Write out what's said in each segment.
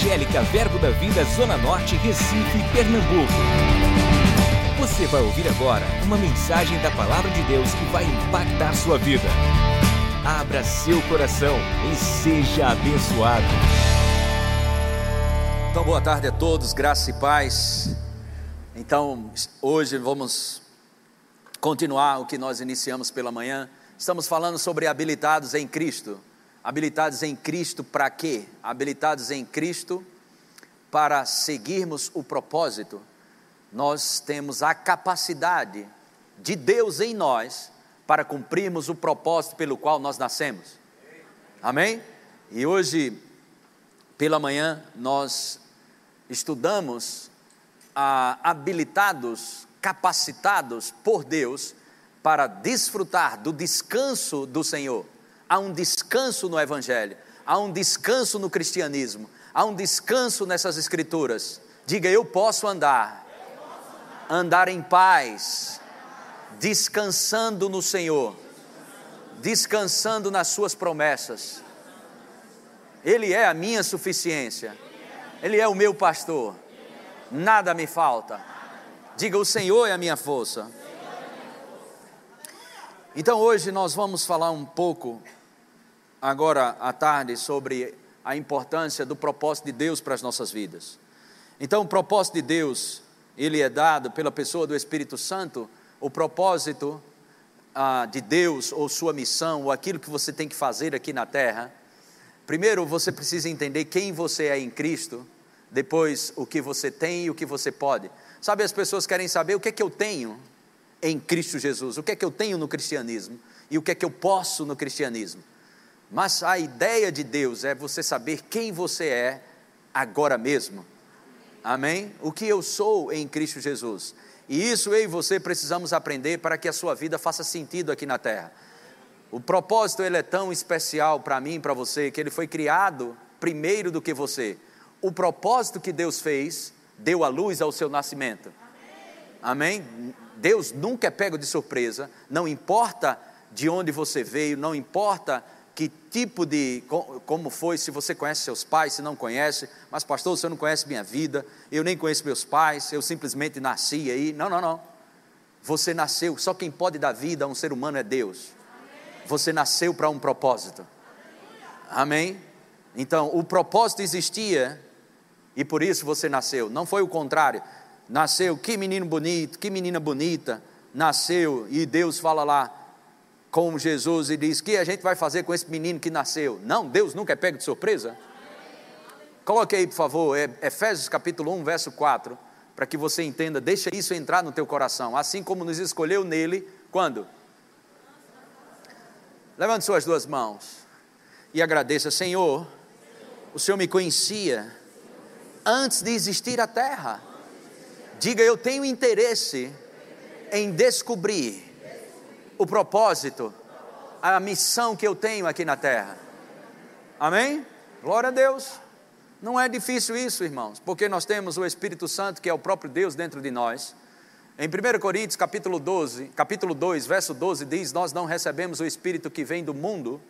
Evangélica Verbo da Vida Zona Norte, Recife, Pernambuco. Você vai ouvir agora uma mensagem da Palavra de Deus que vai impactar sua vida. Abra seu coração e seja abençoado. Então, boa tarde a todos, graça e paz. Então, hoje vamos continuar o que nós iniciamos pela manhã. Estamos falando sobre habilitados em Cristo. Habilitados em Cristo para quê? Habilitados em Cristo para seguirmos o propósito. Nós temos a capacidade de Deus em nós para cumprirmos o propósito pelo qual nós nascemos. Amém? E hoje, pela manhã, nós estudamos ah, habilitados, capacitados por Deus para desfrutar do descanso do Senhor há um descanso no Evangelho, há um descanso no cristianismo, há um descanso nessas Escrituras. Diga, eu posso andar, andar em paz, descansando no Senhor, descansando nas Suas promessas. Ele é a minha suficiência, Ele é o meu pastor, nada me falta. Diga, o Senhor é a minha força. Então hoje nós vamos falar um pouco agora à tarde sobre a importância do propósito de Deus para as nossas vidas. Então, o propósito de Deus, ele é dado pela pessoa do Espírito Santo, o propósito ah, de Deus, ou sua missão, ou aquilo que você tem que fazer aqui na terra. Primeiro, você precisa entender quem você é em Cristo, depois, o que você tem e o que você pode. Sabe, as pessoas querem saber o que é que eu tenho em Cristo Jesus, o que é que eu tenho no cristianismo e o que é que eu posso no cristianismo. Mas a ideia de Deus é você saber quem você é agora mesmo. Amém? O que eu sou em Cristo Jesus. E isso eu e você precisamos aprender para que a sua vida faça sentido aqui na terra. O propósito ele é tão especial para mim e para você que ele foi criado primeiro do que você. O propósito que Deus fez deu a luz ao seu nascimento. Amém? Deus nunca é pego de surpresa, não importa de onde você veio, não importa que tipo de, como foi, se você conhece seus pais, se não conhece, mas pastor, você não conhece minha vida, eu nem conheço meus pais, eu simplesmente nasci aí. Não, não, não. Você nasceu, só quem pode dar vida a um ser humano é Deus. Você nasceu para um propósito. Amém? Então, o propósito existia e por isso você nasceu. Não foi o contrário. Nasceu, que menino bonito, que menina bonita. Nasceu e Deus fala lá: com Jesus e diz: que a gente vai fazer com esse menino que nasceu? Não, Deus nunca é pego de surpresa. Coloque aí, por favor, é Efésios capítulo 1, verso 4, para que você entenda, deixa isso entrar no teu coração, assim como nos escolheu nele, quando? Levante suas duas mãos e agradeça, Senhor, o Senhor me conhecia antes de existir a terra. Diga, eu tenho interesse em descobrir o propósito, a missão que eu tenho aqui na terra. Amém? Glória a Deus. Não é difícil isso, irmãos, porque nós temos o Espírito Santo, que é o próprio Deus dentro de nós. Em 1 Coríntios, capítulo 12, capítulo 2, verso 12 diz: "Nós não recebemos o espírito que vem do mundo,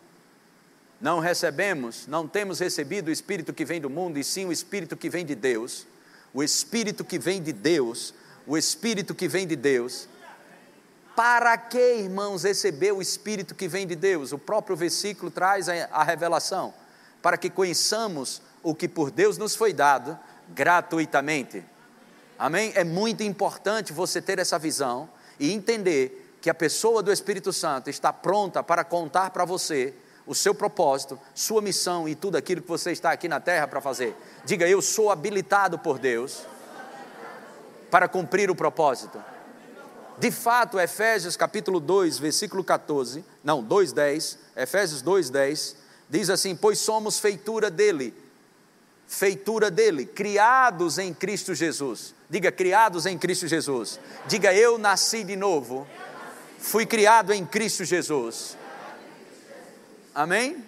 não recebemos, não temos recebido o espírito que vem do mundo, e sim o espírito que vem de Deus. O espírito que vem de Deus, o espírito que vem de Deus, para que, irmãos, receber o Espírito que vem de Deus? O próprio versículo traz a revelação. Para que conheçamos o que por Deus nos foi dado gratuitamente. Amém? É muito importante você ter essa visão e entender que a pessoa do Espírito Santo está pronta para contar para você o seu propósito, sua missão e tudo aquilo que você está aqui na terra para fazer. Diga, eu sou habilitado por Deus para cumprir o propósito. De fato, Efésios capítulo 2, versículo 14, não, 2:10, Efésios 2:10, diz assim: "Pois somos feitura dele, feitura dele, criados em Cristo Jesus". Diga criados em Cristo Jesus. Diga eu nasci de novo. Fui criado em Cristo Jesus. Amém?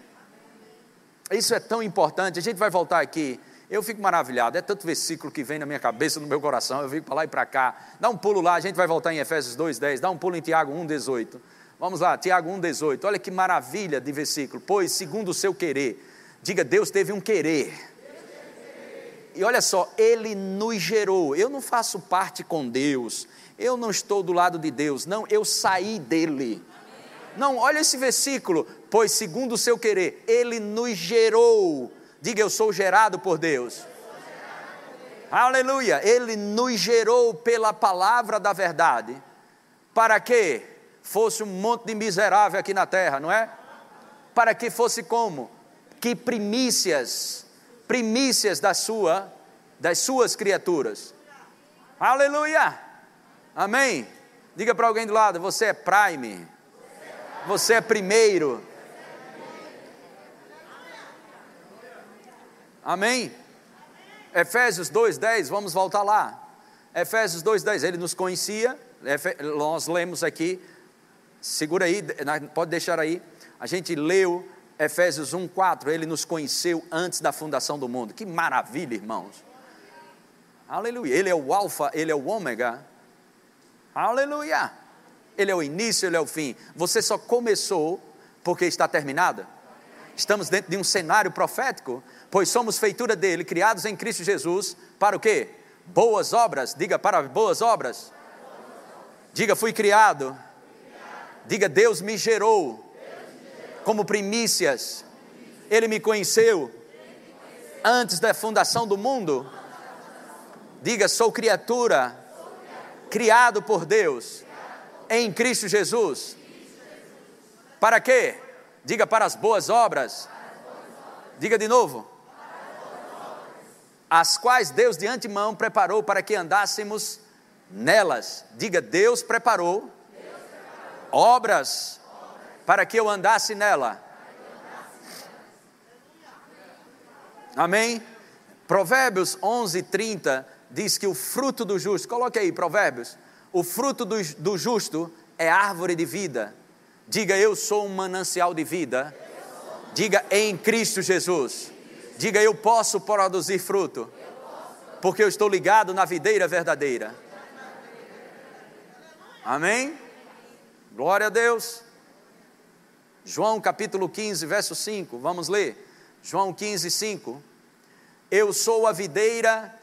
Isso é tão importante. A gente vai voltar aqui eu fico maravilhado, é tanto versículo que vem na minha cabeça, no meu coração, eu fico para lá e para cá. Dá um pulo lá, a gente vai voltar em Efésios 2:10, dá um pulo em Tiago 1:18. Vamos lá, Tiago 1:18. Olha que maravilha de versículo. Pois segundo o seu querer, diga Deus teve um querer. e olha só, Ele nos gerou. Eu não faço parte com Deus, eu não estou do lado de Deus, não, eu saí dele. Não, olha esse versículo, pois segundo o seu querer, Ele nos gerou. Diga, eu sou gerado por Deus. Aleluia! Ele nos gerou pela palavra da verdade. Para que fosse um monte de miserável aqui na terra, não é? Para que fosse como? Que primícias, primícias da sua, das suas criaturas. Aleluia! Amém? Diga para alguém do lado, você é prime. Você é primeiro. Amém? Efésios 2,10, vamos voltar lá. Efésios 2,10, ele nos conhecia, nós lemos aqui, segura aí, pode deixar aí. A gente leu Efésios 1,4, ele nos conheceu antes da fundação do mundo. Que maravilha, irmãos. Aleluia. Ele é o Alfa, ele é o Ômega. Aleluia. Ele é o início, ele é o fim. Você só começou porque está terminado. Estamos dentro de um cenário profético pois somos feitura dele, criados em Cristo Jesus, para o quê? Boas obras, diga para boas obras. Diga, fui criado. Diga, Deus me gerou como primícias. Ele me conheceu antes da fundação do mundo. Diga, sou criatura, criado por Deus em Cristo Jesus. Para quê? Diga para as boas obras. Diga de novo as quais Deus de antemão preparou para que andássemos nelas. Diga, Deus preparou, obras para que eu andasse nela. Amém? Provérbios 11, 30 diz que o fruto do justo, coloque aí, Provérbios, o fruto do, do justo é árvore de vida. Diga, eu sou um manancial de vida. Diga, em Cristo Jesus. Diga, eu posso produzir fruto, porque eu estou ligado na videira verdadeira. Amém? Glória a Deus. João capítulo 15, verso 5, vamos ler. João 15, 5. Eu sou a videira,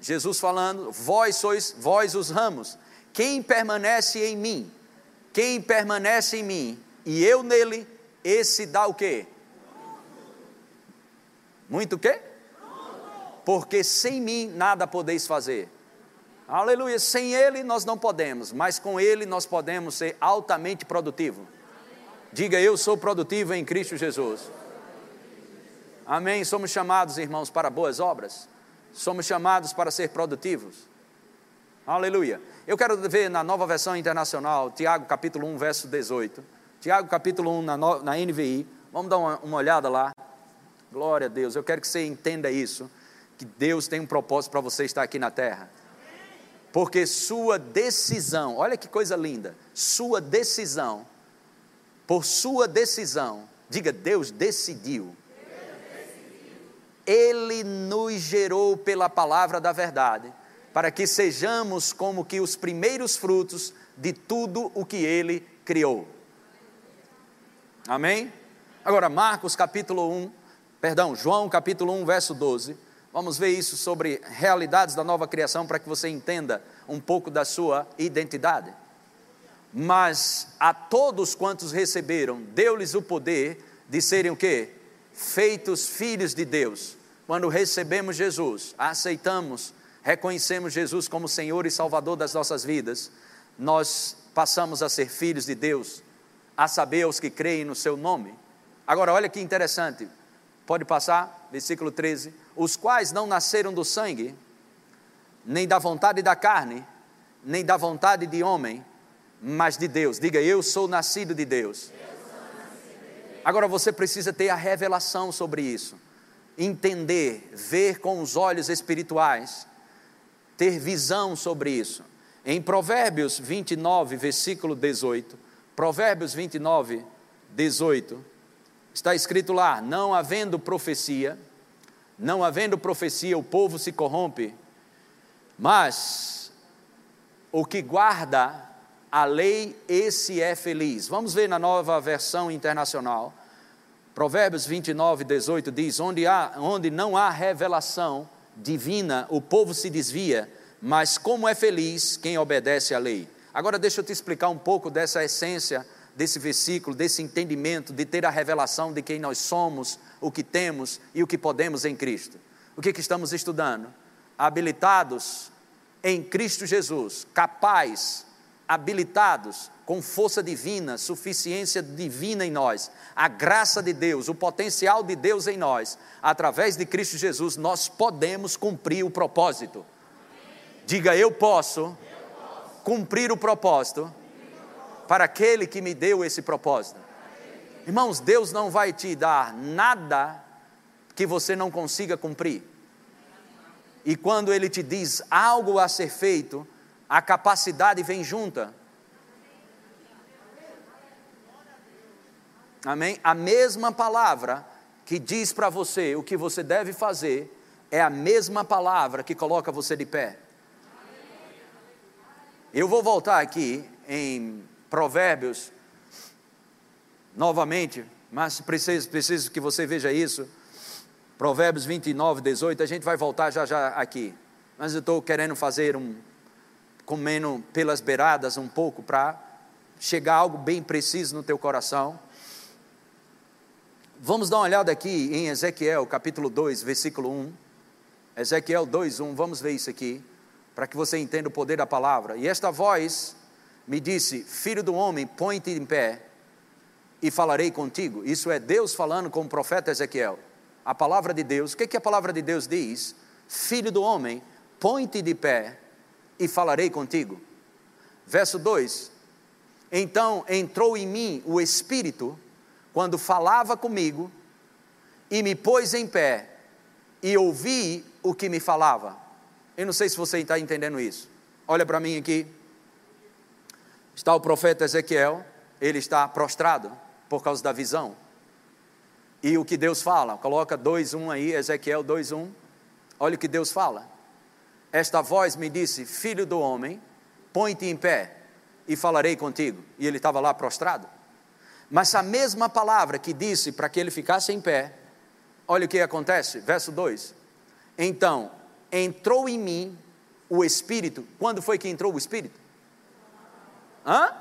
Jesus falando, vós sois, vós os ramos. Quem permanece em mim, quem permanece em mim e eu nele, esse dá o quê? Muito o quê? Porque sem mim nada podeis fazer. Aleluia. Sem Ele nós não podemos, mas com Ele nós podemos ser altamente produtivo. Diga eu sou produtivo em Cristo Jesus. Amém. Somos chamados, irmãos, para boas obras. Somos chamados para ser produtivos. Aleluia. Eu quero ver na nova versão internacional, Tiago capítulo 1, verso 18. Tiago capítulo 1 na, na NVI. Vamos dar uma, uma olhada lá. Glória a Deus. Eu quero que você entenda isso, que Deus tem um propósito para você estar aqui na terra. Porque sua decisão, olha que coisa linda, sua decisão, por sua decisão, diga, Deus decidiu. Ele nos gerou pela palavra da verdade, para que sejamos como que os primeiros frutos de tudo o que ele criou. Amém? Agora, Marcos capítulo 1, Perdão, João capítulo 1, verso 12. Vamos ver isso sobre realidades da nova criação para que você entenda um pouco da sua identidade. Mas a todos quantos receberam, deu-lhes o poder de serem o quê? Feitos filhos de Deus. Quando recebemos Jesus, aceitamos, reconhecemos Jesus como Senhor e Salvador das nossas vidas, nós passamos a ser filhos de Deus, a saber os que creem no seu nome. Agora, olha que interessante, Pode passar, versículo 13: Os quais não nasceram do sangue, nem da vontade da carne, nem da vontade de homem, mas de Deus. Diga, eu sou nascido de Deus. Agora você precisa ter a revelação sobre isso, entender, ver com os olhos espirituais, ter visão sobre isso. Em Provérbios 29, versículo 18, Provérbios 29, 18, Está escrito lá: não havendo profecia, não havendo profecia, o povo se corrompe, mas o que guarda a lei, esse é feliz. Vamos ver na nova versão internacional. Provérbios 29, 18 diz: onde, há, onde não há revelação, divina, o povo se desvia, mas como é feliz quem obedece à lei. Agora deixa eu te explicar um pouco dessa essência desse versículo, desse entendimento de ter a revelação de quem nós somos, o que temos e o que podemos em Cristo. O que, que estamos estudando? Habilitados em Cristo Jesus, capaz, habilitados com força divina, suficiência divina em nós, a graça de Deus, o potencial de Deus em nós, através de Cristo Jesus, nós podemos cumprir o propósito. Diga, eu posso cumprir o propósito para aquele que me deu esse propósito. Irmãos, Deus não vai te dar nada que você não consiga cumprir. E quando Ele te diz algo a ser feito, a capacidade vem junta. Amém? A mesma palavra que diz para você o que você deve fazer é a mesma palavra que coloca você de pé. Eu vou voltar aqui em Provérbios novamente, mas preciso, preciso que você veja isso. Provérbios 29, 18, a gente vai voltar já já aqui. Mas eu estou querendo fazer um, comendo pelas beiradas um pouco para chegar algo bem preciso no teu coração. Vamos dar uma olhada aqui em Ezequiel, capítulo 2, versículo 1. Ezequiel 2, 1, vamos ver isso aqui, para que você entenda o poder da palavra. E esta voz me disse: Filho do homem, põe-te em pé e falarei contigo. Isso é Deus falando com o profeta Ezequiel. A palavra de Deus, o que, que a palavra de Deus diz? Filho do homem, põe-te de pé e falarei contigo. Verso 2: Então entrou em mim o Espírito quando falava comigo, e me pôs em pé, e ouvi o que me falava. Eu não sei se você está entendendo isso. Olha para mim aqui. Está o profeta Ezequiel, ele está prostrado por causa da visão. E o que Deus fala? Coloca 2:1 aí, Ezequiel 2:1. Olha o que Deus fala. Esta voz me disse: Filho do homem, põe-te em pé e falarei contigo. E ele estava lá prostrado. Mas a mesma palavra que disse para que ele ficasse em pé, olha o que acontece, verso 2: Então entrou em mim o Espírito. Quando foi que entrou o Espírito? Hã?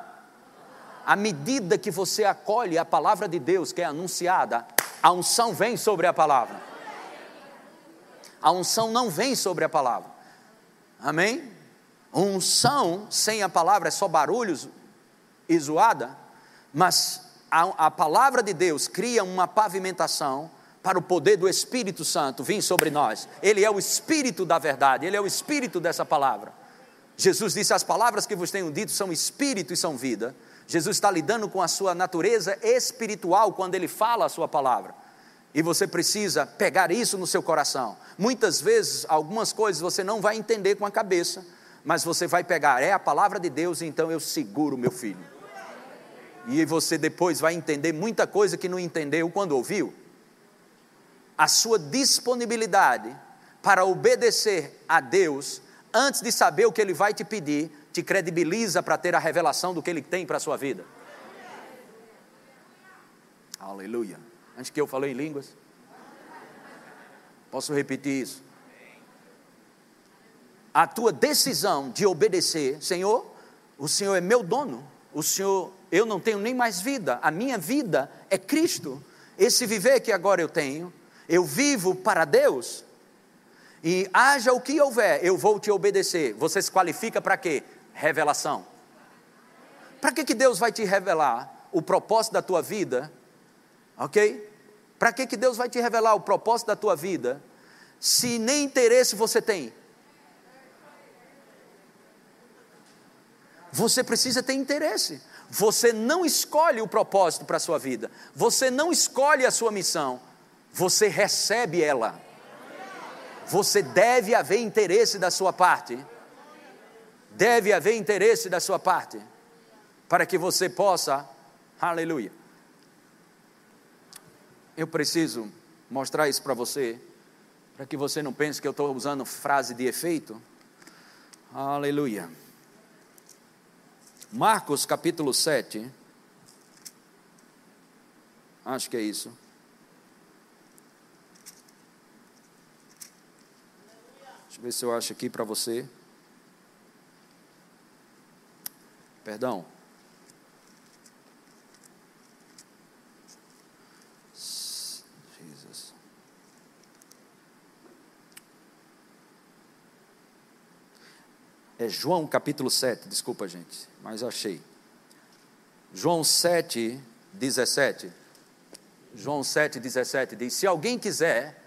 À medida que você acolhe a palavra de Deus que é anunciada, a unção vem sobre a palavra. A unção não vem sobre a palavra. Amém? Unção sem a palavra é só barulhos e zoada, mas a, a palavra de Deus cria uma pavimentação para o poder do Espírito Santo vir sobre nós. Ele é o Espírito da verdade, ele é o Espírito dessa palavra. Jesus disse: As palavras que vos tenho dito são Espírito e são vida. Jesus está lidando com a sua natureza espiritual quando ele fala a sua palavra. E você precisa pegar isso no seu coração. Muitas vezes, algumas coisas você não vai entender com a cabeça, mas você vai pegar, é a palavra de Deus, então eu seguro meu filho e você depois vai entender muita coisa que não entendeu quando ouviu. A sua disponibilidade para obedecer a Deus, antes de saber o que Ele vai te pedir, te credibiliza para ter a revelação do que Ele tem para a sua vida. Aleluia. Antes que eu falei em línguas. Posso repetir isso? A tua decisão de obedecer, Senhor, o Senhor é meu dono, o Senhor eu não tenho nem mais vida, a minha vida é Cristo. Esse viver que agora eu tenho, eu vivo para Deus. E haja o que houver, eu vou te obedecer. Você se qualifica para quê? Revelação. Para que, que Deus vai te revelar o propósito da tua vida? Ok? Para que, que Deus vai te revelar o propósito da tua vida se nem interesse você tem? Você precisa ter interesse. Você não escolhe o propósito para a sua vida, você não escolhe a sua missão, você recebe ela. Você deve haver interesse da sua parte. Deve haver interesse da sua parte para que você possa, aleluia. Eu preciso mostrar isso para você, para que você não pense que eu estou usando frase de efeito. Aleluia. Marcos capítulo 7. Acho que é isso. ver se eu acho aqui para você. Perdão. Jesus. É João capítulo 7, desculpa, gente, mas achei. João 7, 17. João 7, 17 diz: Se alguém quiser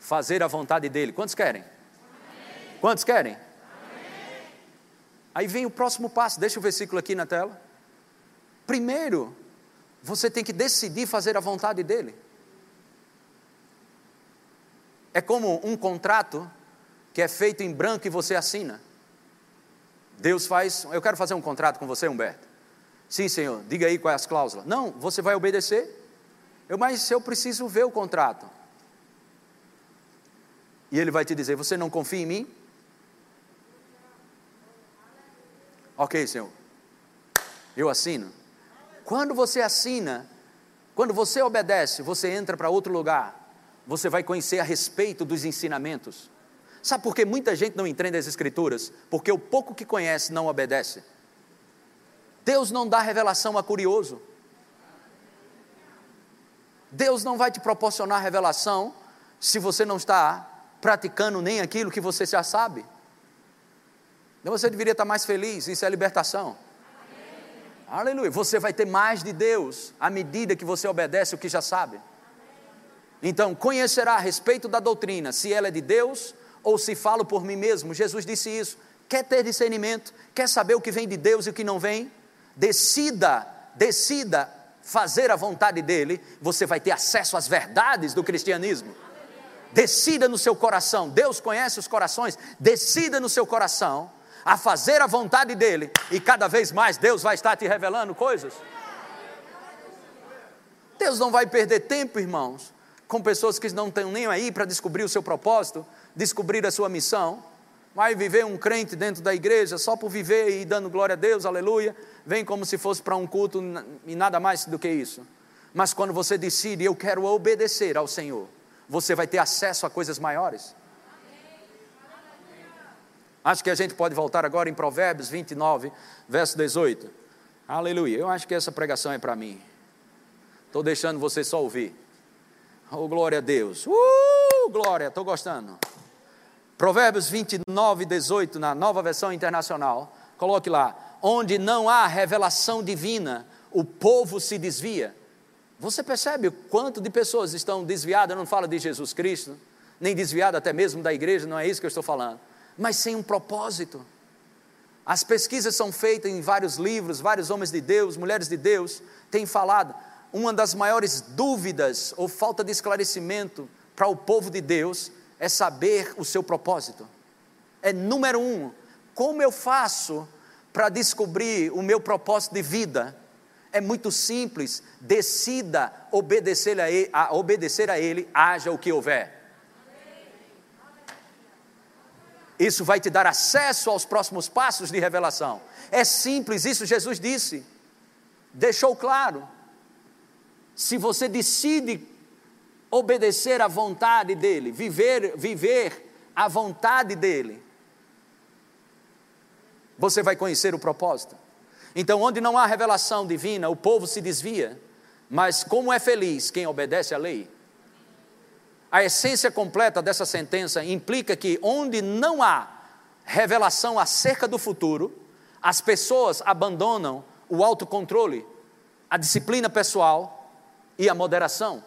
fazer a vontade dele, quantos querem? Amém. Quantos querem? Amém. Aí vem o próximo passo, deixa o versículo aqui na tela. Primeiro, você tem que decidir fazer a vontade dele. É como um contrato que é feito em branco e você assina. Deus faz, eu quero fazer um contrato com você, Humberto. Sim, Senhor, diga aí quais as cláusulas. Não, você vai obedecer. Eu, mas eu preciso ver o contrato. E ele vai te dizer: Você não confia em mim? Ok, Senhor. Eu assino. Quando você assina, quando você obedece, você entra para outro lugar. Você vai conhecer a respeito dos ensinamentos. Sabe por que muita gente não entende as Escrituras? Porque o pouco que conhece não obedece. Deus não dá revelação a curioso. Deus não vai te proporcionar revelação se você não está praticando nem aquilo que você já sabe. Então você deveria estar mais feliz, isso é libertação. Amém. Aleluia. Você vai ter mais de Deus à medida que você obedece o que já sabe. Então, conhecerá a respeito da doutrina, se ela é de Deus ou se falo por mim mesmo. Jesus disse isso. Quer ter discernimento? Quer saber o que vem de Deus e o que não vem? Decida, decida fazer a vontade dele, você vai ter acesso às verdades do cristianismo. Decida no seu coração, Deus conhece os corações, decida no seu coração a fazer a vontade dele, e cada vez mais Deus vai estar te revelando coisas. Deus não vai perder tempo, irmãos, com pessoas que não estão nem aí para descobrir o seu propósito, descobrir a sua missão. Vai viver um crente dentro da igreja só por viver e dando glória a Deus, aleluia, vem como se fosse para um culto e nada mais do que isso. Mas quando você decide, eu quero obedecer ao Senhor, você vai ter acesso a coisas maiores. Acho que a gente pode voltar agora em Provérbios 29, verso 18. Aleluia. Eu acho que essa pregação é para mim. Estou deixando você só ouvir. Oh, glória a Deus. Uh, glória, estou gostando. Provérbios 29, 18, na nova versão internacional. Coloque lá onde não há revelação divina, o povo se desvia. Você percebe o quanto de pessoas estão desviadas? Não falo de Jesus Cristo, nem desviado até mesmo da igreja, não é isso que eu estou falando, mas sem um propósito. As pesquisas são feitas em vários livros, vários homens de Deus, mulheres de Deus têm falado. Uma das maiores dúvidas ou falta de esclarecimento para o povo de Deus é saber o seu propósito. É número um, como eu faço para descobrir o meu propósito de vida? É muito simples, decida obedecer a, ele, a obedecer a Ele, haja o que houver. Isso vai te dar acesso aos próximos passos de revelação. É simples, isso Jesus disse, deixou claro. Se você decide obedecer à vontade dEle, viver, viver a vontade dEle, você vai conhecer o propósito. Então, onde não há revelação divina, o povo se desvia, mas como é feliz quem obedece à lei? A essência completa dessa sentença implica que onde não há revelação acerca do futuro, as pessoas abandonam o autocontrole, a disciplina pessoal e a moderação.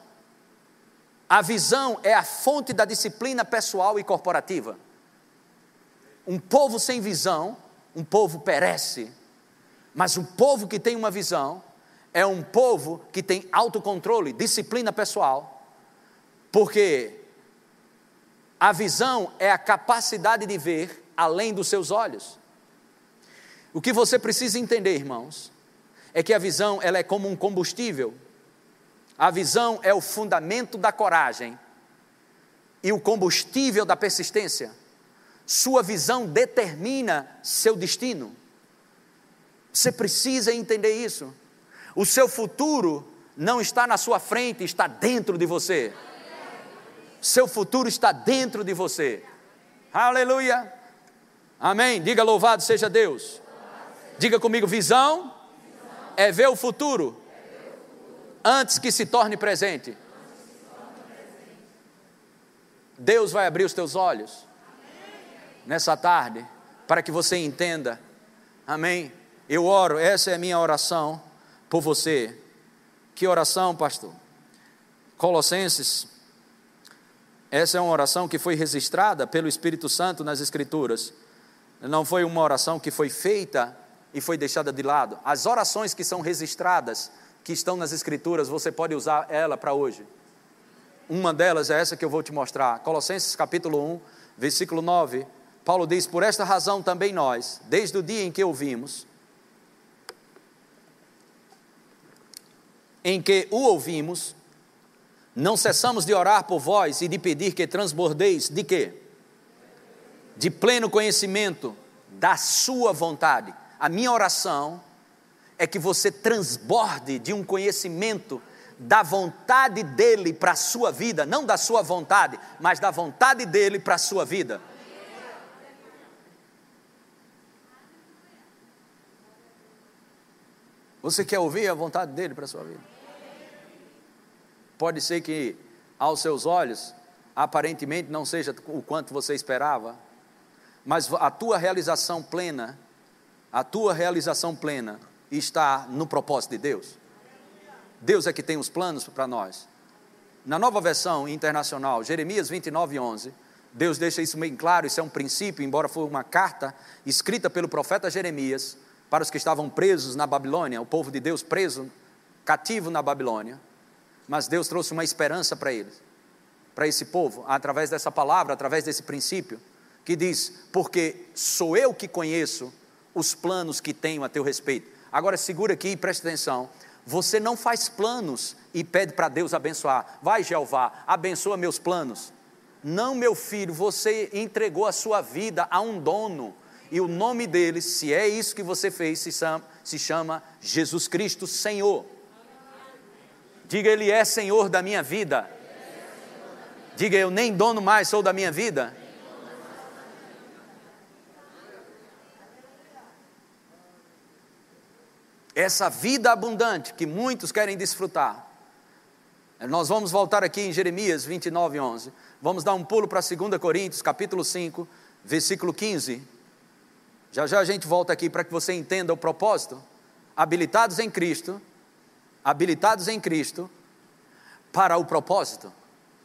A visão é a fonte da disciplina pessoal e corporativa. Um povo sem visão um povo perece, mas um povo que tem uma visão é um povo que tem autocontrole, disciplina pessoal, porque a visão é a capacidade de ver além dos seus olhos. O que você precisa entender, irmãos, é que a visão ela é como um combustível. A visão é o fundamento da coragem e o combustível da persistência. Sua visão determina seu destino. Você precisa entender isso. O seu futuro não está na sua frente, está dentro de você. Seu futuro está dentro de você. Aleluia. Amém. Diga louvado seja Deus. Diga comigo: visão é ver o futuro antes que se torne presente. Deus vai abrir os teus olhos nessa tarde para que você entenda. Amém. Eu oro, essa é a minha oração por você. Que oração, pastor? Colossenses. Essa é uma oração que foi registrada pelo Espírito Santo nas Escrituras. Não foi uma oração que foi feita e foi deixada de lado. As orações que são registradas, que estão nas Escrituras, você pode usar ela para hoje. Uma delas é essa que eu vou te mostrar. Colossenses capítulo 1, versículo 9. Paulo diz: Por esta razão também nós, desde o dia em que ouvimos, em que o ouvimos, não cessamos de orar por vós e de pedir que transbordeis de quê? De pleno conhecimento da sua vontade a minha oração é que você transborde de um conhecimento da vontade dele para a sua vida, não da sua vontade, mas da vontade dele para a sua vida. Você quer ouvir a vontade dele para a sua vida? Pode ser que aos seus olhos, aparentemente não seja o quanto você esperava, mas a tua realização plena a tua realização plena está no propósito de Deus. Deus é que tem os planos para nós. Na nova versão internacional, Jeremias 29, 11, Deus deixa isso bem claro, isso é um princípio, embora foi uma carta escrita pelo profeta Jeremias para os que estavam presos na Babilônia, o povo de Deus preso, cativo na Babilônia, mas Deus trouxe uma esperança para eles, para esse povo, através dessa palavra, através desse princípio, que diz: Porque sou eu que conheço os planos que tenho a teu respeito. Agora segura aqui e preste atenção. Você não faz planos e pede para Deus abençoar. Vai, Jeová, abençoa meus planos. Não, meu filho, você entregou a sua vida a um dono. E o nome dele, se é isso que você fez, se chama, se chama Jesus Cristo Senhor. Diga, Ele é Senhor da minha vida. Diga, eu nem dono mais sou da minha vida. Essa vida abundante que muitos querem desfrutar. Nós vamos voltar aqui em Jeremias 29, 11. Vamos dar um pulo para 2 Coríntios, capítulo 5, versículo 15. Já já a gente volta aqui para que você entenda o propósito. Habilitados em Cristo, habilitados em Cristo, para o propósito,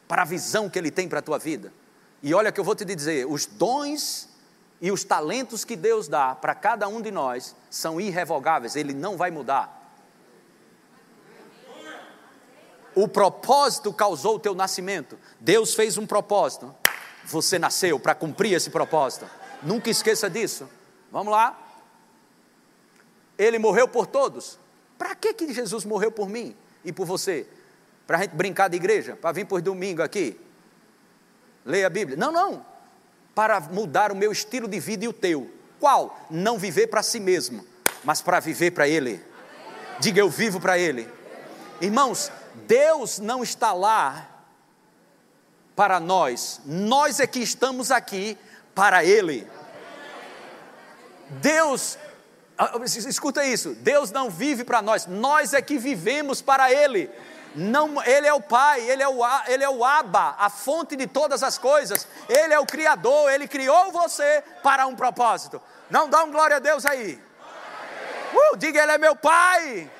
para a visão que Ele tem para a tua vida. E olha que eu vou te dizer: os dons e os talentos que Deus dá para cada um de nós são irrevogáveis, ele não vai mudar. O propósito causou o teu nascimento. Deus fez um propósito. Você nasceu para cumprir esse propósito. Nunca esqueça disso. Vamos lá. Ele morreu por todos. Para que, que Jesus morreu por mim e por você? Para a gente brincar de igreja? Para vir por domingo aqui? Leia a Bíblia? Não, não para mudar o meu estilo de vida e o teu. Qual? Não viver para si mesmo, mas para viver para Ele. Diga eu vivo para Ele. Irmãos, Deus não está lá para nós, nós é que estamos aqui para Ele. Deus, ah, escuta isso, Deus não vive para nós, nós é que vivemos para Ele. Não, ele é o Pai, ele é o, ele é o Abba, a fonte de todas as coisas. Ele é o Criador, ele criou você para um propósito. Não dá um glória a Deus aí. Uh, diga, ele é meu Pai.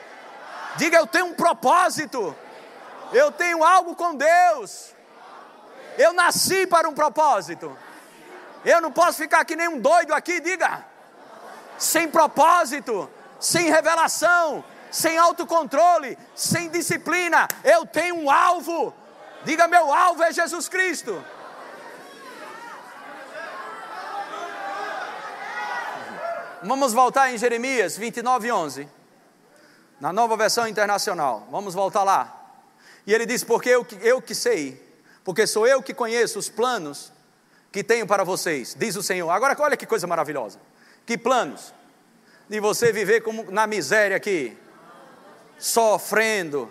Diga, eu tenho um propósito. Eu tenho algo com Deus. Eu nasci para um propósito. Eu não posso ficar que nem um doido aqui, diga. Sem propósito, sem revelação, sem autocontrole, sem disciplina. Eu tenho um alvo. Diga: meu alvo é Jesus Cristo. Vamos voltar em Jeremias 29, 11. Na nova versão internacional. Vamos voltar lá. E ele diz: Porque eu, eu que sei, porque sou eu que conheço os planos que tenho para vocês, diz o Senhor. Agora, olha que coisa maravilhosa. Que planos? De você viver como na miséria aqui, sofrendo,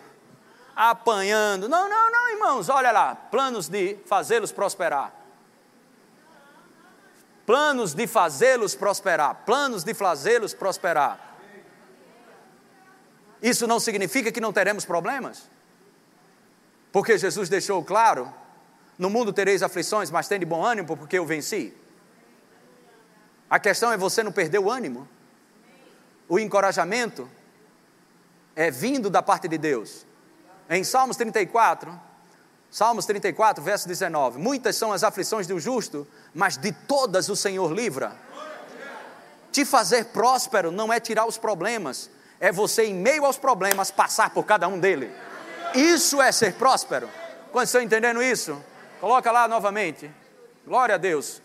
apanhando. Não, não, não, irmãos, olha lá, planos de fazê-los prosperar. planos de fazê-los prosperar, planos de fazê-los prosperar. Isso não significa que não teremos problemas, porque Jesus deixou claro: no mundo tereis aflições, mas tem de bom ânimo, porque eu venci. A questão é você não perder o ânimo. O encorajamento é vindo da parte de Deus. Em Salmos 34, Salmos 34, verso 19: Muitas são as aflições do justo, mas de todas o Senhor livra. Te fazer próspero não é tirar os problemas, é você, em meio aos problemas, passar por cada um deles. Isso é ser próspero. Quando estão entendendo isso? Coloca lá novamente. Glória a Deus.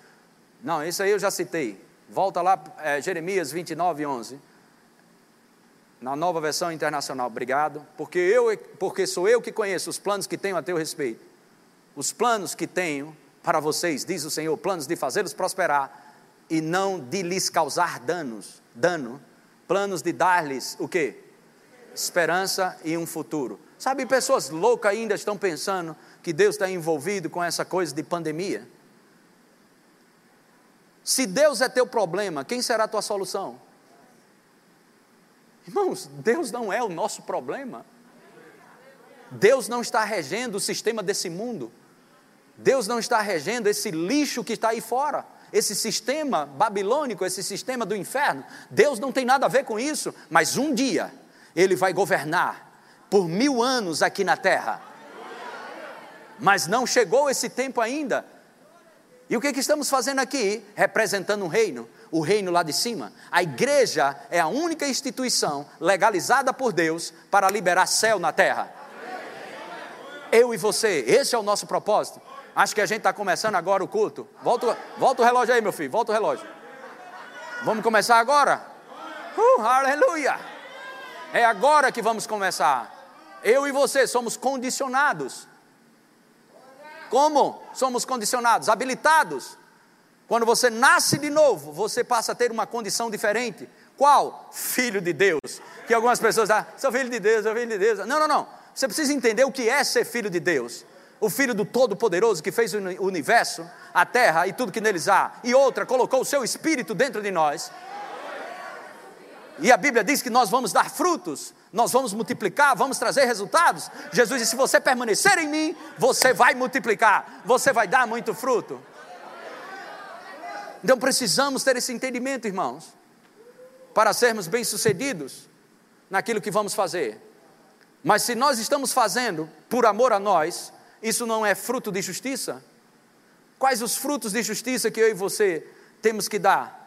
Não, isso aí eu já citei. Volta lá, é, Jeremias 29, 11. Na nova versão internacional, obrigado. Porque, eu, porque sou eu que conheço os planos que tenho a teu respeito. Os planos que tenho para vocês, diz o Senhor, planos de fazê-los prosperar e não de lhes causar danos, dano, planos de dar-lhes o quê? Esperança e um futuro. Sabe, pessoas loucas ainda estão pensando que Deus está envolvido com essa coisa de pandemia. Se Deus é teu problema, quem será a tua solução? Irmãos, Deus não é o nosso problema. Deus não está regendo o sistema desse mundo. Deus não está regendo esse lixo que está aí fora, esse sistema babilônico, esse sistema do inferno. Deus não tem nada a ver com isso, mas um dia Ele vai governar por mil anos aqui na terra. Mas não chegou esse tempo ainda. E o que, que estamos fazendo aqui? Representando um reino, o reino lá de cima. A igreja é a única instituição legalizada por Deus para liberar céu na terra. Eu e você, esse é o nosso propósito. Acho que a gente está começando agora o culto. Volta, volta o relógio aí, meu filho, volta o relógio. Vamos começar agora? Uh, aleluia! É agora que vamos começar. Eu e você somos condicionados como somos condicionados? Habilitados. Quando você nasce de novo, você passa a ter uma condição diferente. Qual? Filho de Deus. Que algumas pessoas dizem, ah, sou filho de Deus, sou filho de Deus. Não, não, não. Você precisa entender o que é ser filho de Deus. O filho do Todo-Poderoso que fez o universo, a terra e tudo que neles há. E outra, colocou o seu espírito dentro de nós. E a Bíblia diz que nós vamos dar frutos nós vamos multiplicar, vamos trazer resultados. Jesus disse: se você permanecer em mim, você vai multiplicar, você vai dar muito fruto. Então precisamos ter esse entendimento, irmãos, para sermos bem-sucedidos naquilo que vamos fazer. Mas se nós estamos fazendo por amor a nós, isso não é fruto de justiça? Quais os frutos de justiça que eu e você temos que dar?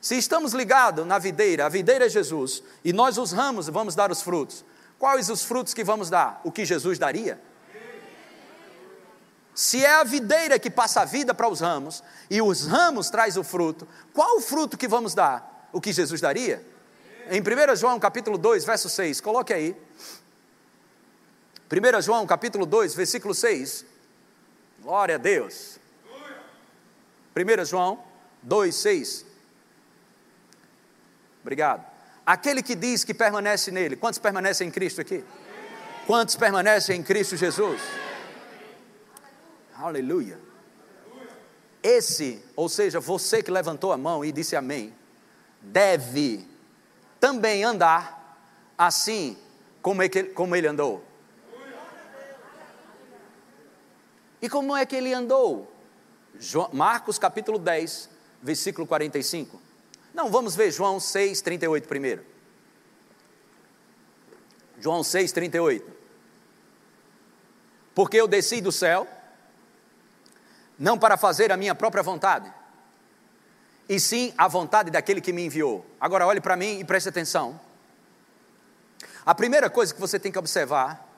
Se estamos ligados na videira, a videira é Jesus, e nós os ramos vamos dar os frutos, quais os frutos que vamos dar? O que Jesus daria? Se é a videira que passa a vida para os ramos, e os ramos traz o fruto, qual o fruto que vamos dar? O que Jesus daria? Em 1 João capítulo 2, verso 6, coloque aí. 1 João capítulo 2, versículo 6. Glória a Deus. 1 João 2, 6. Obrigado. Aquele que diz que permanece nele, quantos permanecem em Cristo aqui? Quantos permanecem em Cristo Jesus? Aleluia. Esse, ou seja, você que levantou a mão e disse amém, deve também andar assim como, é que, como ele andou. E como é que ele andou? Marcos capítulo 10, versículo 45. Não, vamos ver João 6, 38 primeiro. João 6, 38. Porque eu desci do céu, não para fazer a minha própria vontade, e sim a vontade daquele que me enviou. Agora olhe para mim e preste atenção. A primeira coisa que você tem que observar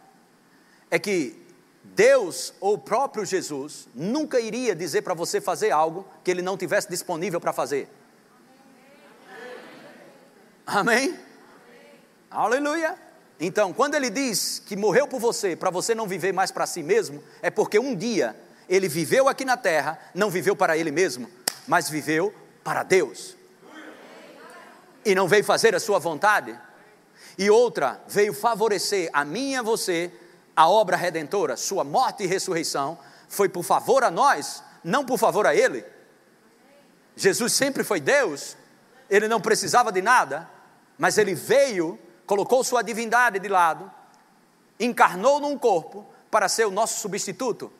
é que Deus ou o próprio Jesus nunca iria dizer para você fazer algo que ele não tivesse disponível para fazer. Amém? Amém? Aleluia. Então, quando ele diz que morreu por você, para você não viver mais para si mesmo, é porque um dia ele viveu aqui na terra, não viveu para ele mesmo, mas viveu para Deus. E não veio fazer a sua vontade. E outra, veio favorecer a mim e a você a obra redentora, sua morte e ressurreição, foi por favor a nós, não por favor a ele. Jesus sempre foi Deus, ele não precisava de nada, mas ele veio, colocou sua divindade de lado, encarnou num corpo para ser o nosso substituto,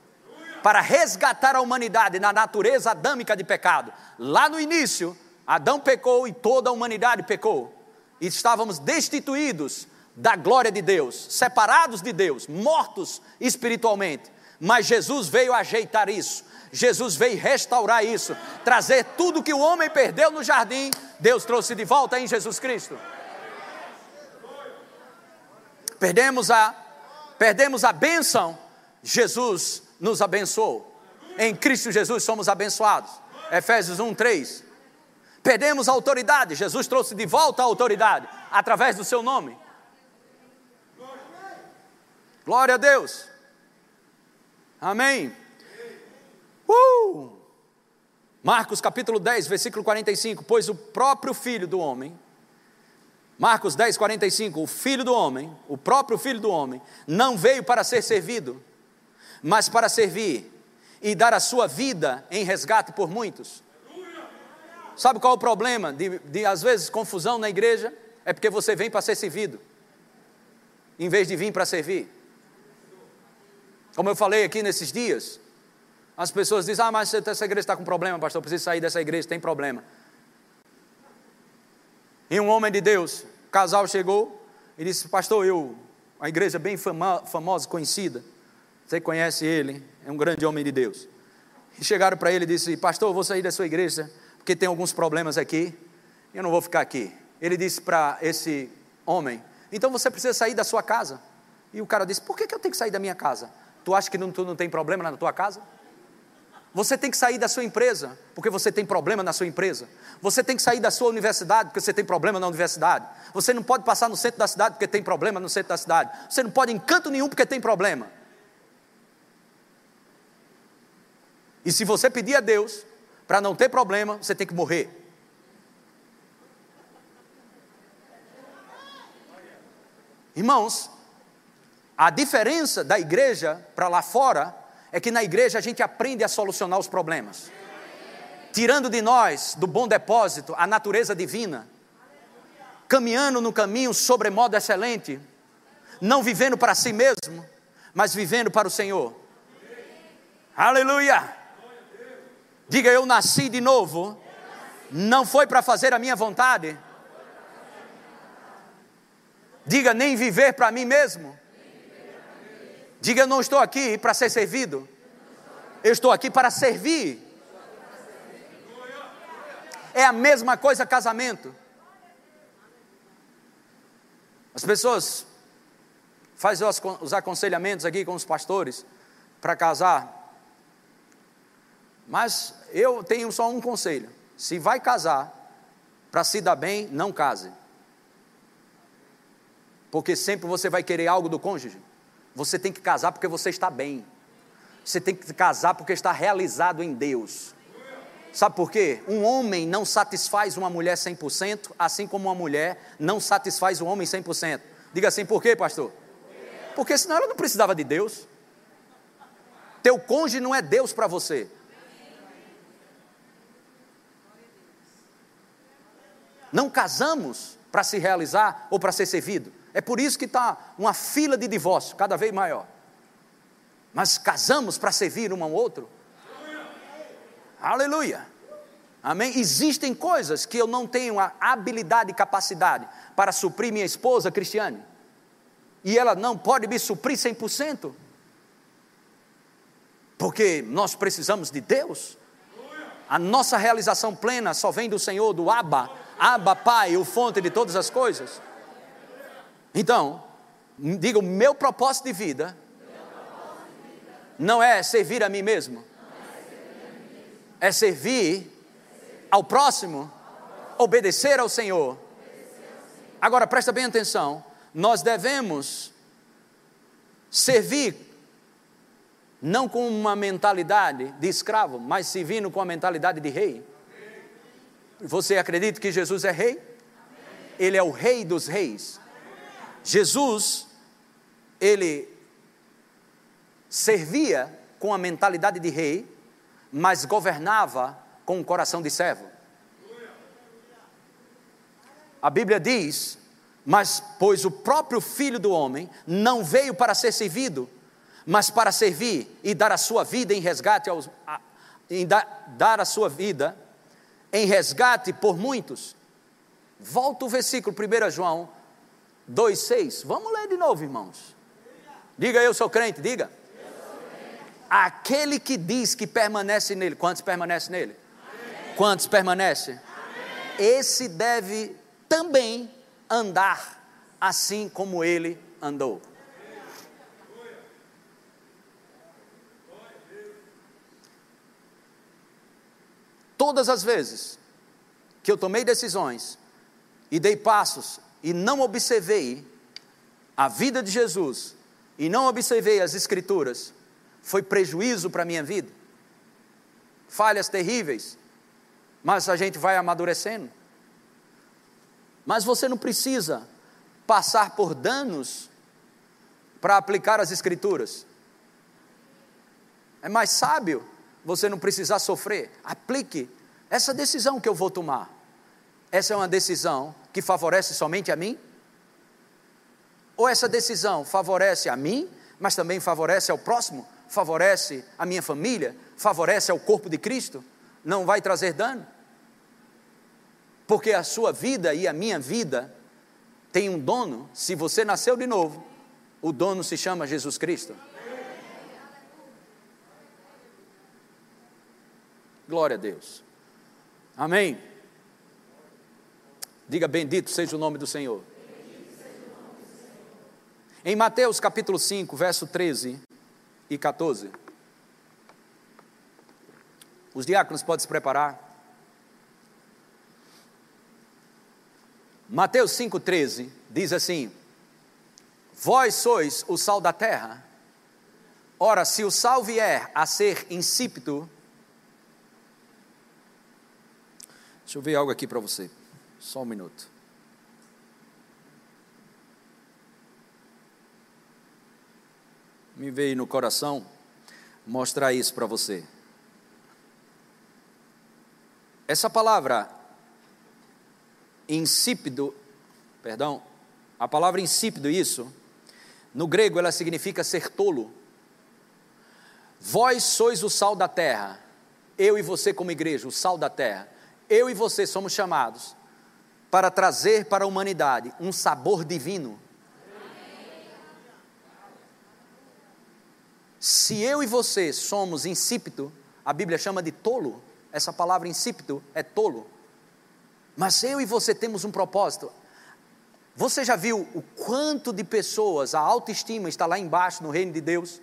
para resgatar a humanidade na natureza adâmica de pecado. Lá no início, Adão pecou e toda a humanidade pecou, e estávamos destituídos da glória de Deus, separados de Deus, mortos espiritualmente. Mas Jesus veio ajeitar isso, Jesus veio restaurar isso, trazer tudo que o homem perdeu no jardim, Deus trouxe de volta em Jesus Cristo. Perdemos a perdemos a bênção, Jesus nos abençoou. Em Cristo Jesus somos abençoados. Efésios 1, 3. Perdemos a autoridade, Jesus trouxe de volta a autoridade através do seu nome. Glória a Deus. Amém. Uh! Marcos capítulo 10, versículo 45. Pois o próprio Filho do Homem, Marcos 10, 45. O Filho do Homem, o próprio Filho do Homem, não veio para ser servido, mas para servir e dar a sua vida em resgate por muitos. Sabe qual é o problema de, de às vezes, confusão na igreja? É porque você vem para ser servido, em vez de vir para servir. Como eu falei aqui nesses dias, as pessoas dizem: Ah, mas essa igreja está com problema, pastor, eu preciso sair dessa igreja, tem problema. E um homem de Deus, o casal chegou e disse: Pastor, eu, a igreja bem fama, famosa, conhecida, você conhece ele, é um grande homem de Deus. E chegaram para ele e disse: Pastor, eu vou sair da sua igreja porque tem alguns problemas aqui, eu não vou ficar aqui. Ele disse para esse homem: Então você precisa sair da sua casa. E o cara disse: Por que, que eu tenho que sair da minha casa? Tu acha que não, tu não tem problema na tua casa? Você tem que sair da sua empresa, porque você tem problema na sua empresa. Você tem que sair da sua universidade, porque você tem problema na universidade. Você não pode passar no centro da cidade, porque tem problema no centro da cidade. Você não pode em canto nenhum, porque tem problema. E se você pedir a Deus para não ter problema, você tem que morrer. Irmãos, a diferença da igreja para lá fora é que na igreja a gente aprende a solucionar os problemas, tirando de nós, do bom depósito, a natureza divina, caminhando no caminho sobremodo excelente, não vivendo para si mesmo, mas vivendo para o Senhor. Aleluia! Diga eu nasci de novo, não foi para fazer a minha vontade. Diga nem viver para mim mesmo Diga: Eu não estou aqui para ser servido, eu estou aqui para servir. É a mesma coisa casamento. As pessoas fazem os aconselhamentos aqui com os pastores para casar. Mas eu tenho só um conselho: se vai casar para se dar bem, não case. Porque sempre você vai querer algo do cônjuge. Você tem que casar porque você está bem. Você tem que casar porque está realizado em Deus. Sabe por quê? Um homem não satisfaz uma mulher 100%, assim como uma mulher não satisfaz um homem 100%. Diga assim, por quê, pastor? Porque senão ela não precisava de Deus. Teu cônjuge não é Deus para você. Não casamos para se realizar ou para ser servido. É por isso que está uma fila de divórcio cada vez maior. Mas casamos para servir um ao outro. Aleluia. Amém? Existem coisas que eu não tenho a habilidade e capacidade para suprir minha esposa Cristiane. E ela não pode me suprir 100%. Porque nós precisamos de Deus. A nossa realização plena só vem do Senhor, do Abba. Abba, Pai, o fonte de todas as coisas. Então, diga: o meu propósito de vida não é servir a mim mesmo, é servir ao próximo, obedecer ao Senhor. Agora presta bem atenção: nós devemos servir não com uma mentalidade de escravo, mas servindo com a mentalidade de rei. Você acredita que Jesus é rei? Ele é o rei dos reis. Jesus, ele servia com a mentalidade de rei, mas governava com um coração de servo. A Bíblia diz: Mas, pois o próprio Filho do Homem não veio para ser servido, mas para servir e dar a sua vida em resgate aos, a, em da, dar a sua vida em resgate por muitos. Volta o versículo 1 João 2,6. Vamos ler de novo, irmãos. Diga eu sou crente, diga. Aquele que diz que permanece nele, quantos permanecem nele? Amém. Quantos permanecem? Esse deve também andar assim como ele andou. Todas as vezes que eu tomei decisões e dei passos e não observei a vida de Jesus e não observei as Escrituras, foi prejuízo para a minha vida. Falhas terríveis, mas a gente vai amadurecendo. Mas você não precisa passar por danos para aplicar as Escrituras. É mais sábio você não precisar sofrer. Aplique essa decisão que eu vou tomar. Essa é uma decisão que favorece somente a mim? Ou essa decisão favorece a mim, mas também favorece ao próximo? Favorece a minha família? Favorece ao corpo de Cristo? Não vai trazer dano? Porque a sua vida e a minha vida tem um dono. Se você nasceu de novo, o dono se chama Jesus Cristo. Glória a Deus. Amém. Diga bendito seja o nome do Senhor. Em Mateus capítulo 5, verso 13 e 14. Os diáconos podem se preparar. Mateus 5,13 diz assim: Vós sois o sal da terra. Ora, se o sal vier a ser insípido, deixa eu ver algo aqui para você, só um minuto. Me veio no coração mostrar isso para você. Essa palavra insípido, perdão, a palavra insípido, isso, no grego ela significa ser tolo. Vós sois o sal da terra, eu e você, como igreja, o sal da terra. Eu e você somos chamados para trazer para a humanidade um sabor divino. Se eu e você somos insípido, a Bíblia chama de tolo, essa palavra insípido é tolo. Mas eu e você temos um propósito. Você já viu o quanto de pessoas a autoestima está lá embaixo no reino de Deus?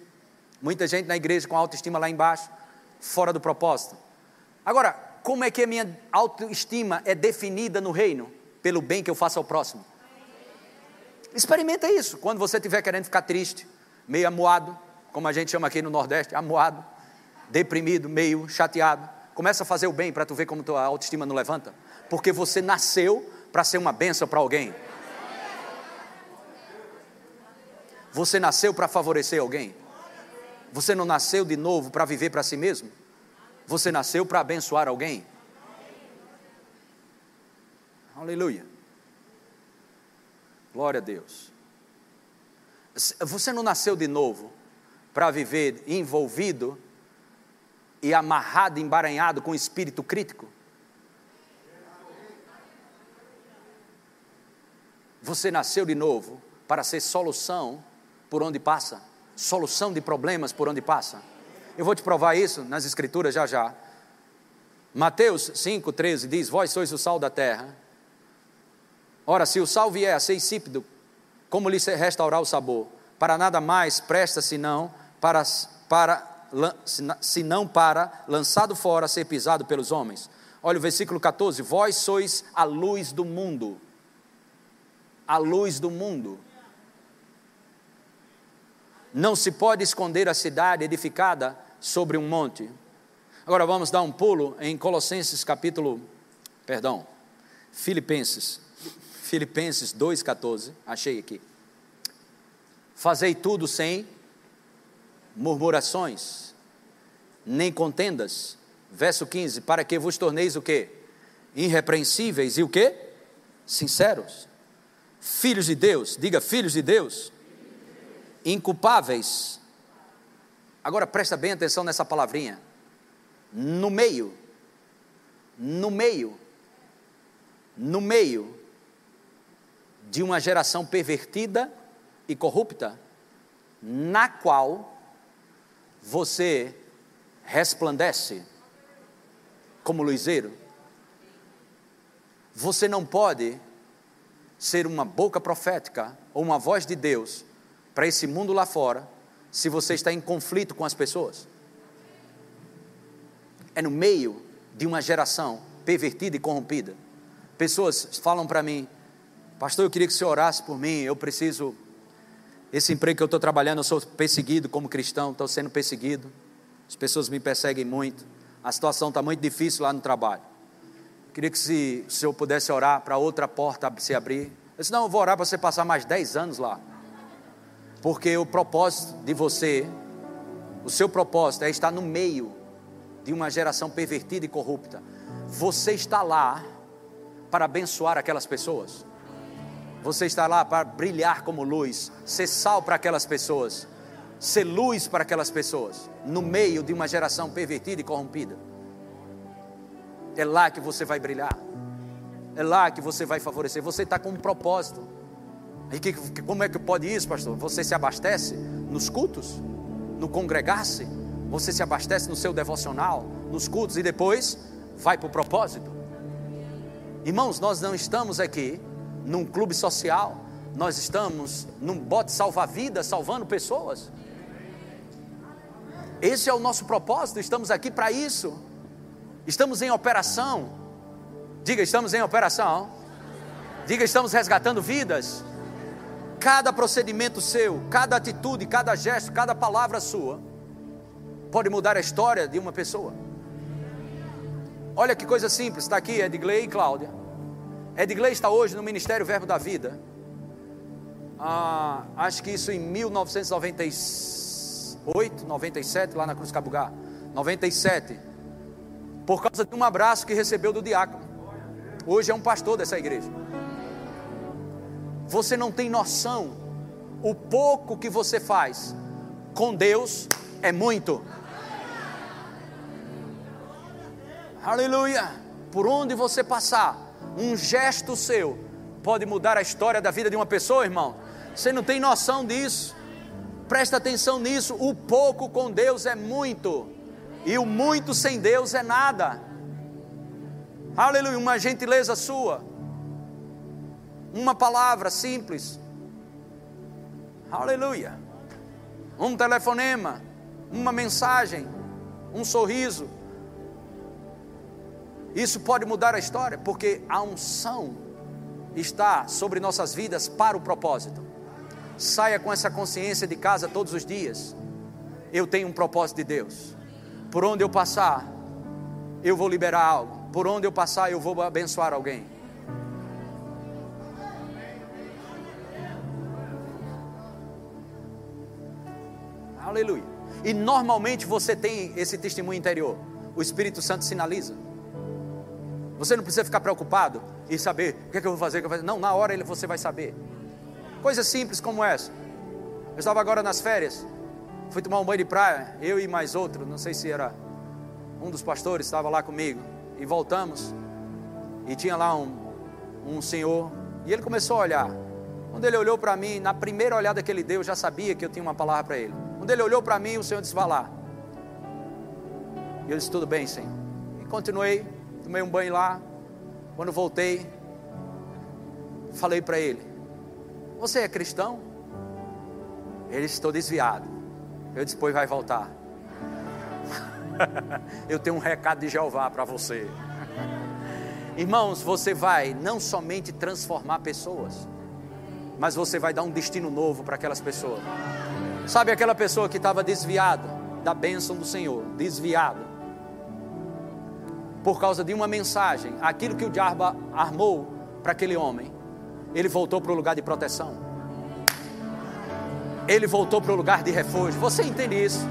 Muita gente na igreja com autoestima lá embaixo, fora do propósito. Agora, como é que a minha autoestima é definida no reino? Pelo bem que eu faço ao próximo. Experimenta isso. Quando você estiver querendo ficar triste, meio amuado, como a gente chama aqui no Nordeste, amuado, deprimido, meio chateado, começa a fazer o bem para tu ver como tua autoestima não levanta porque você nasceu para ser uma benção para alguém. Você nasceu para favorecer alguém. Você não nasceu de novo para viver para si mesmo. Você nasceu para abençoar alguém. Aleluia. Glória a Deus. Você não nasceu de novo para viver envolvido e amarrado, embaranhado com espírito crítico. Você nasceu de novo para ser solução por onde passa, solução de problemas por onde passa. Eu vou te provar isso nas Escrituras já já. Mateus 5,13 diz: Vós sois o sal da terra. Ora, se o sal vier a ser insípido, como lhe restaurar o sabor? Para nada mais presta senão para, para, senão para, lançado fora, ser pisado pelos homens. Olha o versículo 14: Vós sois a luz do mundo a luz do mundo. Não se pode esconder a cidade edificada sobre um monte. Agora vamos dar um pulo em Colossenses capítulo, perdão, Filipenses, Filipenses 2,14, achei aqui. Fazei tudo sem murmurações, nem contendas, Verso 15: Para que vos torneis o quê? Irrepreensíveis e o quê? Sinceros. Filhos de Deus, diga filhos de Deus. Inculpáveis. Agora presta bem atenção nessa palavrinha. No meio. No meio. No meio de uma geração pervertida e corrupta, na qual você resplandece como luzeiro. Você não pode ser uma boca profética ou uma voz de Deus para esse mundo lá fora se você está em conflito com as pessoas. É no meio de uma geração pervertida e corrompida. Pessoas falam para mim, pastor, eu queria que você orasse por mim, eu preciso. Esse emprego que eu estou trabalhando, eu sou perseguido como cristão, estou sendo perseguido. As pessoas me perseguem muito. A situação está muito difícil lá no trabalho. Queria que se, se eu pudesse orar para outra porta se abrir. Eu disse, não, eu vou orar para você passar mais 10 anos lá. Porque o propósito de você, o seu propósito é estar no meio de uma geração pervertida e corrupta. Você está lá para abençoar aquelas pessoas. Você está lá para brilhar como luz, ser sal para aquelas pessoas, ser luz para aquelas pessoas, no meio de uma geração pervertida e corrompida. É lá que você vai brilhar, é lá que você vai favorecer. Você está com um propósito. E que, como é que pode isso, pastor? Você se abastece nos cultos, no congregar-se, você se abastece no seu devocional, nos cultos e depois vai para o propósito. Irmãos, nós não estamos aqui num clube social, nós estamos num bote salva-vidas, salvando pessoas. Esse é o nosso propósito, estamos aqui para isso. Estamos em operação. Diga, estamos em operação. Diga, estamos resgatando vidas. Cada procedimento seu, cada atitude, cada gesto, cada palavra sua, pode mudar a história de uma pessoa. Olha que coisa simples, está aqui Edgley e Cláudia. Edgley está hoje no Ministério Verbo da Vida. Ah, acho que isso em 1998, 97, lá na Cruz Cabugá. 97. Por causa de um abraço que recebeu do diácono. Hoje é um pastor dessa igreja. Você não tem noção o pouco que você faz com Deus é muito. Aleluia! Por onde você passar, um gesto seu pode mudar a história da vida de uma pessoa, irmão. Você não tem noção disso. Presta atenção nisso. O pouco com Deus é muito, e o muito sem Deus é nada. Aleluia! Uma gentileza sua uma palavra simples. Aleluia. Um telefonema, uma mensagem, um sorriso. Isso pode mudar a história, porque a unção está sobre nossas vidas para o propósito. Saia com essa consciência de casa todos os dias. Eu tenho um propósito de Deus. Por onde eu passar, eu vou liberar algo. Por onde eu passar, eu vou abençoar alguém. Aleluia. E normalmente você tem esse testemunho interior. O Espírito Santo sinaliza. Você não precisa ficar preocupado e saber o que, é que eu vou fazer. Não, na hora ele, você vai saber. Coisas simples como essa. Eu estava agora nas férias, fui tomar um banho de praia, eu e mais outro, não sei se era um dos pastores, estava lá comigo. E voltamos, e tinha lá um, um senhor, e ele começou a olhar. Quando ele olhou para mim, na primeira olhada que ele deu, eu já sabia que eu tinha uma palavra para ele. Quando ele olhou para mim, o Senhor disse: Vá lá. E eu disse: Tudo bem, Senhor. E continuei, tomei um banho lá. Quando voltei, falei para ele: Você é cristão? Ele disse: Estou desviado. Eu disse: Pois vai voltar. eu tenho um recado de Jeová para você. Irmãos, você vai não somente transformar pessoas, mas você vai dar um destino novo para aquelas pessoas. Sabe aquela pessoa que estava desviada da bênção do Senhor, desviada, por causa de uma mensagem, aquilo que o diabo armou para aquele homem, ele voltou para o lugar de proteção, ele voltou para o lugar de refúgio. Você entende isso?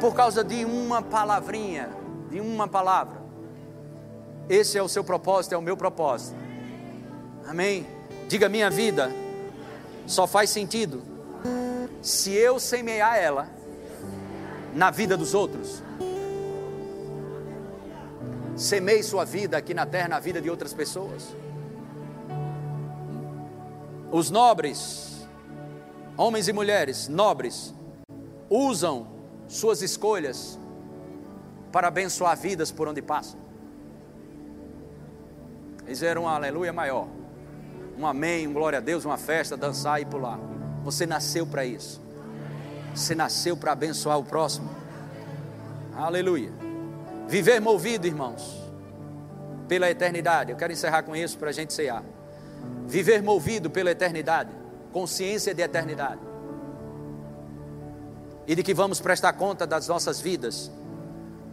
Por causa de uma palavrinha, de uma palavra. Esse é o seu propósito, é o meu propósito. Amém? Diga: minha vida só faz sentido se eu semear ela na vida dos outros. Semeie sua vida aqui na terra, na vida de outras pessoas. Os nobres, homens e mulheres nobres, usam suas escolhas para abençoar vidas por onde passam. Eles eram um aleluia maior, um amém, um glória a Deus, uma festa, dançar e pular. Você nasceu para isso. Você nasceu para abençoar o próximo. Aleluia. Viver movido, irmãos, pela eternidade. Eu quero encerrar com isso para a gente cear. Viver movido pela eternidade, consciência de eternidade. E de que vamos prestar conta das nossas vidas,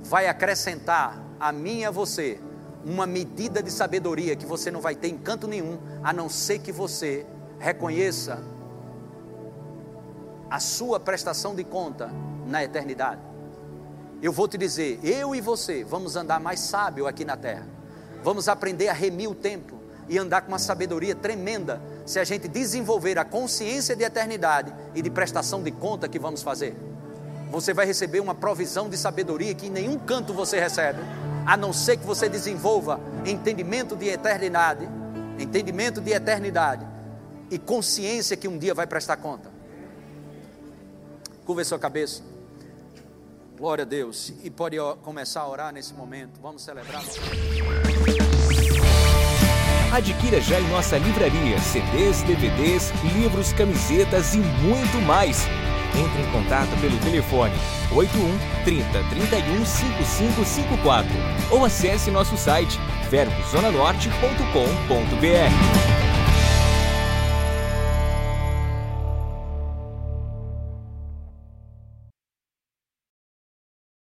vai acrescentar a mim e a você uma medida de sabedoria que você não vai ter em canto nenhum, a não ser que você reconheça a sua prestação de conta na eternidade. Eu vou te dizer, eu e você vamos andar mais sábio aqui na terra. Vamos aprender a remir o tempo e andar com uma sabedoria tremenda se a gente desenvolver a consciência de eternidade e de prestação de conta que vamos fazer. Você vai receber uma provisão de sabedoria que em nenhum canto você recebe, a não ser que você desenvolva entendimento de eternidade, entendimento de eternidade e consciência que um dia vai prestar conta. Curva sua cabeça. Glória a Deus. E pode começar a orar nesse momento. Vamos celebrar. Adquira já em nossa livraria CDs, DVDs, livros, camisetas e muito mais. Entre em contato pelo telefone 81 30 31 5554 ou acesse nosso site verbozonanorte.com.br.